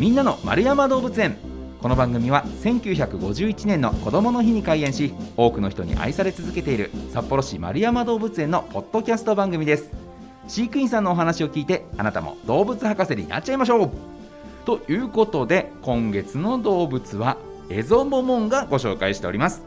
みんなの丸山動物園。この番組は1951年の子どもの日に開園し多くの人に愛され続けている札幌市丸山動物園のポッドキャスト番組です。飼育員さんのお話を聞いてあなたも動物博士になっちゃいましょう。ということで今月の動物はエゾモモンガご紹介しております。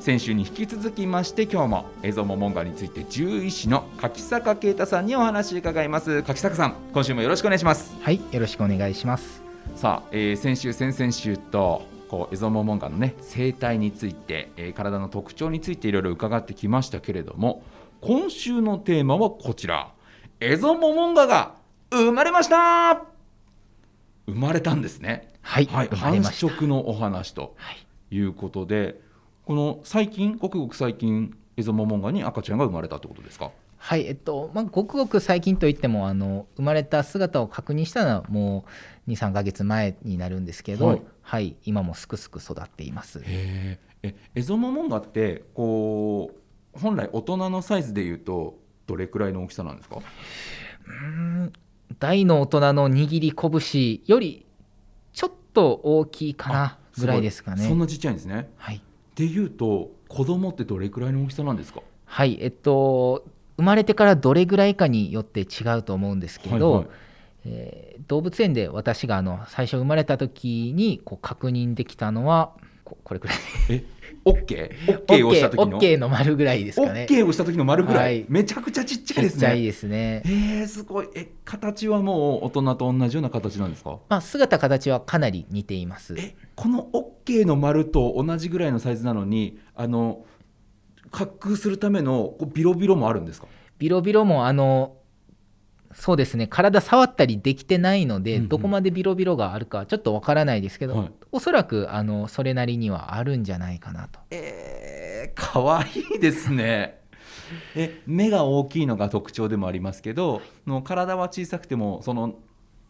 先週に引き続きまして今日もエゾモモンガについて獣医師の柿坂啓太さんにお話伺います。柿坂さん今週もよろしくお願いします。はいよろしくお願いします。さあ、えー、先週先々週とこうエゾモモンガのね生態について、えー、体の特徴についていろいろ伺ってきましたけれども今週のテーマはこちら。エゾモモンガが生まれました。生まれたんですね。はい、はい、繁殖のお話とい。うことで、はい、この最近ごくごく最近エゾモモンガに赤ちゃんが生まれたってことですか？はいえっとまあ、ごくごく最近といってもあの生まれた姿を確認したのはもう23か月前になるんですけど、はい、はい、今もすくすく育っています。えエゾモモンガってこう本来大人のサイズでいうとどれくらいの大きさなんですか？うん大の大人の握り拳よりちょっと大きいかなぐらいですかね。そんなちっちゃいんですね。はい。でいうと子供ってどれくらいの大きさなんですか？はいえっと生まれてからどれぐらいかによって違うと思うんですけど、はいはい、えー、動物園で私があの最初生まれた時にこう確認できたのはこれくらい。えオッケー？オッケーをした時の？オッケーの丸ぐらいですかね。オッケーをした時の丸ぐらい、はい、めちゃくちゃちっちゃいですね。ちっちゃいですね。えー、すごい。え形はもう大人と同じような形なんですか、まあ、姿形はかなり似ています。えこのオッケーの丸と同じぐらいのサイズなのにあの滑空するためのこうビロビロもあるんですか？ビロビロもあのそうですね。体触ったりできてないので、うんうん、どこまでビロビロがあるかちょっとわからないですけど、はい、おそらくあのそれなりにはあるんじゃないかなと。えー、かわいいですね。え目が大きいのが特徴でもありますけどの体は小さくてもその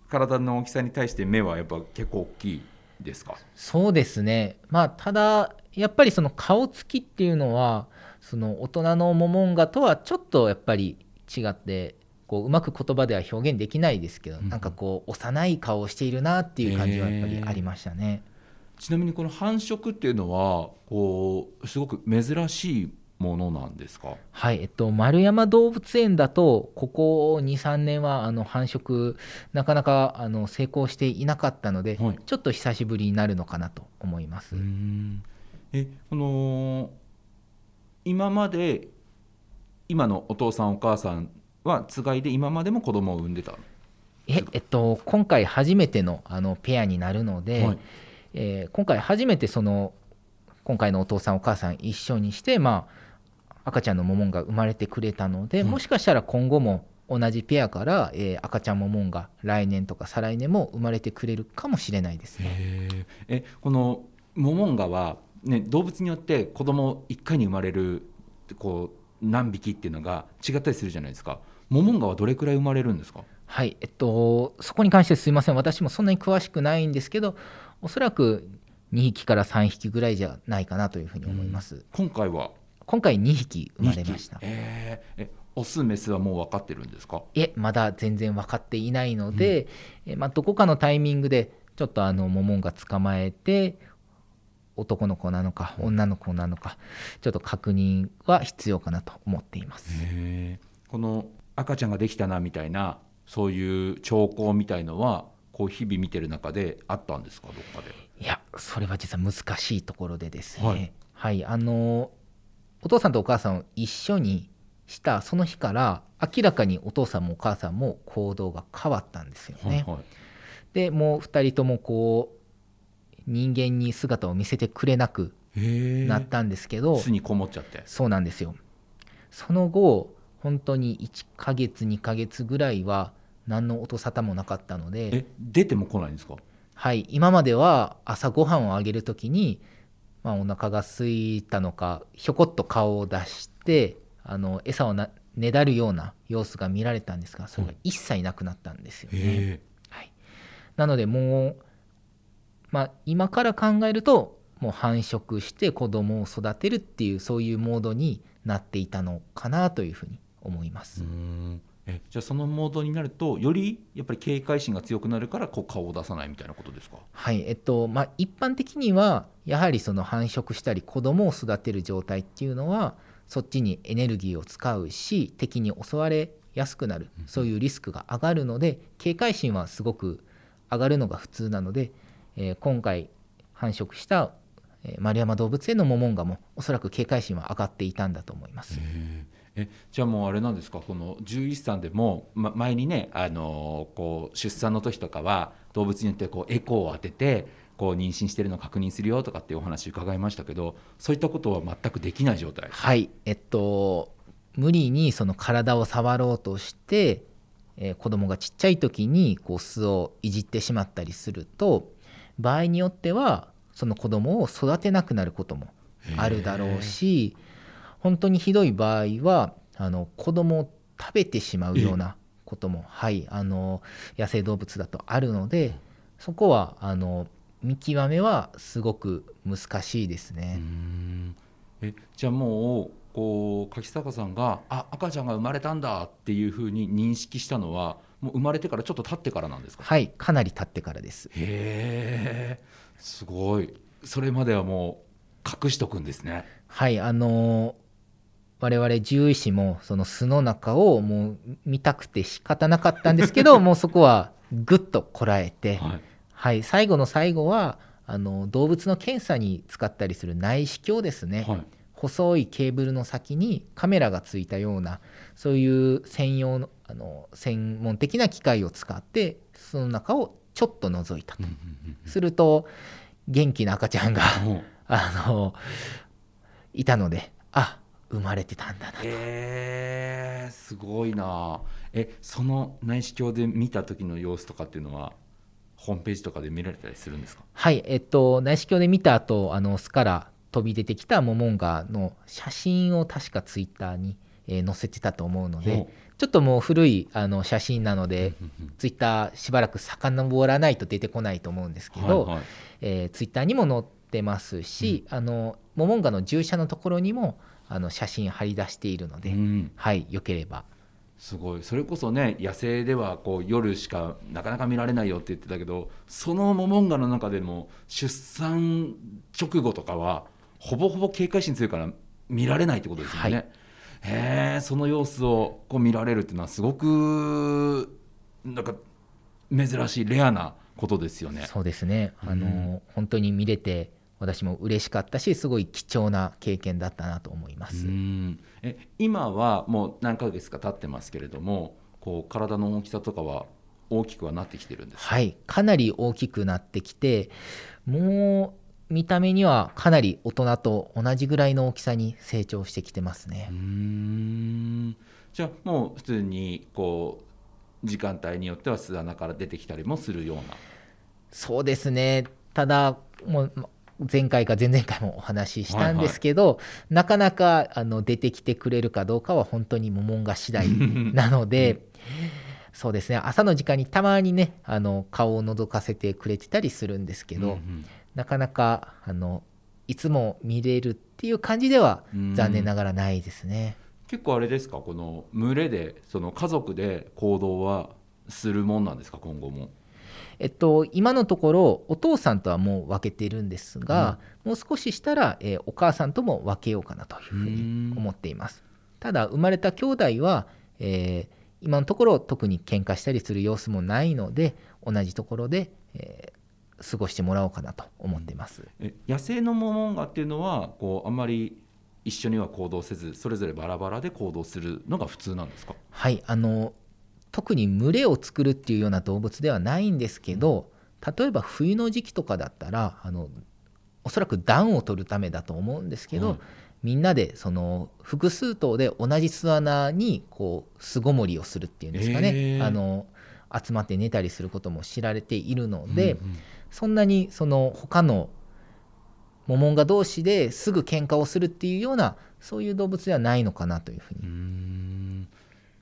体の大きさに対して目はやっぱ結構大きいですか？そうですね。まあただやっぱりその顔つきっていうのはその大人のモモンガとはちょっとやっぱり違ってこううまく言葉では表現できないですけど、うん、なんかこう幼い顔をしているなっていう感じはやっぱりありましたね。えー、ちなみにこの繁殖っていうのはこうすごく珍しいものなんですか？はい、えっと、丸山動物園だとここ23年はあの繁殖なかなかあの成功していなかったので、はい、ちょっと久しぶりになるのかなと思います。えこの今まで今のお父さんお母さんはつがいで今までも子供を産んでた？ええっと今回初めてのあのペアになるので、はい、えー、今回初めてその今回のお父さんお母さん一緒にしてまあ赤ちゃんのモモンが生まれてくれたので、もしかしたら今後も同じペアから、えー、赤ちゃんモモンが来年とか再来年も生まれてくれるかもしれないですね。えこのモモンガはね、動物によって子供1回に生まれるこう何匹っていうのが違ったりするじゃないですか。モモンガはどれくらい生まれるんですか？はいえっとそこに関してすいません。私もそんなに詳しくないんですけどおそらく2匹から3匹ぐらいじゃないかなというふうに思います、うん、今回は？今回2匹生まれました、えー、えオスメスはもう分かってるんですか？いえまだ全然分かっていないので、うん、えまあ、どこかのタイミングでちょっとあのモモンガ捕まえて男の子なのか女の子なのかちょっと確認は必要かなと思っています。この赤ちゃんができたなみたいなそういう兆候みたいのはこう日々見てる中であったんですか？どっかで。いやそれは実は難しいところでですね、はい、はい、あのお父さんとお母さんを一緒にしたその日から明らかにお父さんもお母さんも行動が変わったんですよね。はいはい、でもう2人ともこう人間に姿を見せてくれなくなったんですけど巣にこもっちゃって。そうなんですよ。その後本当に1ヶ月2ヶ月ぐらいは何の音沙汰もなかったのでえ出ても来ないんですか？はい今までは朝ごはんをあげる時に、まあ、お腹が空いたのかひょこっと顔を出してあの餌をなねだるような様子が見られたんですがそれが一切なくなったんですよね。はい、なのでもうまあ、今から考えるともう繁殖して子供を育てるっていうそういうモードになっていたのかなというふうに思います。えじゃあそのモードになるとよりやっぱり警戒心が強くなるからこう顔を出さないみたいなことですか？はいえっとまあ、一般的にはやはりその繁殖したり子供を育てる状態っていうのはそっちにエネルギーを使うし敵に襲われやすくなるそういうリスクが上がるので警戒心はすごく上がるのが普通なので、えー今回繁殖した、えー丸山動物園のモモンガもおそらく警戒心は上がっていたんだと思います。えじゃあもうあれなんですか？この獣医師さんでも、ま、前にね、あのーこう出産の時とかは動物によってこうエコーを当ててこう妊娠してるのを確認するよとかっていうお話伺いましたけどそういったことは全くできない状態はい。えっと無理にその体を触ろうとして、えー子供がちっちゃい時にこう巣をいじってしまったりすると場合によってはその子供を育てなくなることもあるだろうし本当にひどい場合はあの子供を食べてしまうようなことも、はい、あの野生動物だとあるのでそこはあの見極めはすごく難しいですね。ん。えじゃあもうこう柿坂さんがあ赤ちゃんが生まれたんだっていうふうに認識したのはもう生まれてからちょっと経ってからなんですか？はい、かなり経ってからです。へえすごい。それまではもう隠しとくんですね。はい、あの我々獣医師もその巣の中をもう見たくて仕方なかったんですけど もうそこはぐっとこらえて、はい。はい、最後の最後はあの動物の検査に使ったりする内視鏡ですね、はい。細いケーブルの先にカメラがついたようなそういう専用のあの専門的な機械を使ってその中をちょっと覗いたと。すると元気な赤ちゃんがあのいたのであ生まれてたんだなへえすごいな。えその内視鏡で見た時の様子とかっていうのはホームページとかで見られたりするんですか？はいえっと内視鏡で見た後あの巣から飛び出てきたモモンガの写真を確かツイッターに、えー載せてたと思うのでほちょっともう古いあの写真なのでうんうんツイッターしばらく遡らないと出てこないと思うんですけど、はいはい。えーツイッターにも載ってますし、あのモモンガの従者のところにもあの写真貼り出しているので、うん。はいよければ。すごい。それこそね野生ではこう夜しかなかなか見られないよって言ってたけどそのモモンガの中でも出産直後とかはほぼほぼ警戒心強いから見られないってことですよね。はいへえその様子をこう見られるっていうのはすごくなんか珍しいレアなことですよね。そうですね、あの本当に見れて私も嬉しかったしすごい貴重な経験だったなと思います。うん。え今はもう何ヶ月か経ってますけれどもこう体の大きさとかは大きくはなってきてるんですか？はい。かなり大きくなってきてもう見た目にはかなり大人と同じぐらいの大きさに成長してきてますね。うー。ん。じゃあもう普通にこう時間帯によっては巣穴から出てきたりもするような。そうですね。ただもうま前回か前々回もお話ししたんですけど、なかなかあの出てきてくれるかどうかは本当にモモンガ次第なので、そうですね。朝の時間にたまにねあの顔を覗かせてくれてたりするんですけど、うんなかなかあのいつも見れるっていう感じではうん残念ながらないですね。結構あれですか？この群れでその家族で行動はするもんなんですか？今後も。えっと、今のところお父さんとはもう分けてるんですが、もう少ししたら、えーお母さんとも分けようかなというふうに思っています。ただ生まれた兄弟は、えー今のところ特に喧嘩したりする様子もないので同じところで、えー過ごしてもらおうかなと思っています。え野生のモモンガっていうのはこうあんまり一緒には行動せずそれぞれバラバラで行動するのが普通なんですか？はいあの特に群れを作るっていうような動物ではないんですけど例えば冬の時期とかだったらあのおそらく暖を取るためだと思うんですけど、はいみんなでその複数頭で同じ巣穴にこう巣ごもりをするっていうんですかね、へー。あの集まって寝たりすることも知られているので、うんうんそんなにその他のモモンガ同士ですぐ喧嘩をするっていうようなそういう動物ではないのかなというふうに。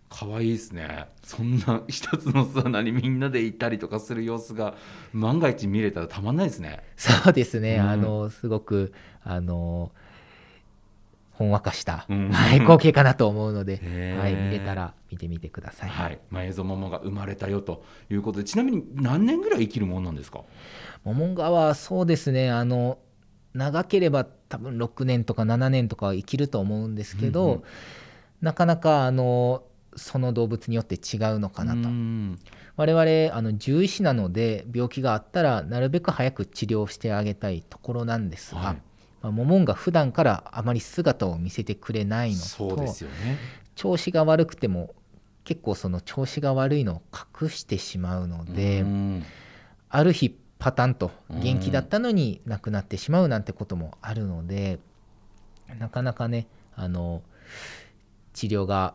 可愛いですね。そんな一つの巣穴にみんなでいたりとかする様子が万が一見れたらたまんないですね。そうですね、うん。あのすごくあのほんわかした、うん。はい、光景かなと思うので、はい、見れたら見てみてください。はい、まあ、映が生まれたよということでちなみに何年ぐらい生きるもんなんですか？モモンガはそうですねあの長ければ多分6年とか7年とかは生きると思うんですけど、うんうん。なかなかあのその動物によって違うのかなと。うん。我々あの獣医師なので病気があったらなるべく早く治療してあげたいところなんですが、はいまあ、モモンが普段からあまり姿を見せてくれないのそうとですよね。調子が悪くても結構その調子が悪いのを隠してしまうので、うん。ある日パタンとうん元気だったのに亡くなってしまうなんてこともあるのでなかなかねあの治療が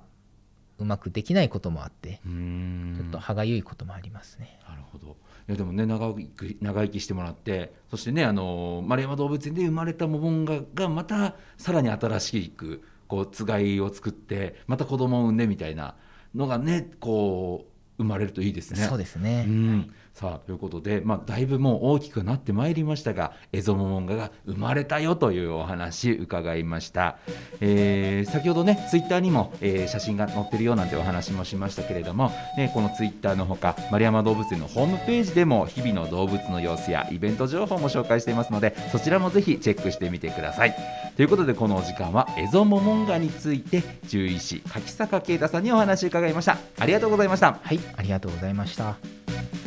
うまくできないこともあってうんちょっと歯がゆいこともありますね。なるほどいやでもね長生き長生きしてもらってそしてねあの丸山動物園で生まれたモモンガがまたさらに新しくこうつがいを作ってまた子供を産んでみたいなのがねこう生まれるといいですね。そうですね、うん、さあということで、まあ、だいぶもう大きくなってまいりましたがエゾモモンガが生まれたよというお話伺いました、えー先ほどねツイッターにも、えー写真が載ってるよなんてお話もしましたけれども、ね、このツイッターのほか丸山動物園のホームページでも日々の動物の様子やイベント情報も紹介していますのでそちらもぜひチェックしてみてください。ということでこのお時間はエゾモモンガについて獣医師柿坂啓太さんにお話伺いました。ありがとうございました。はいありがとうございました。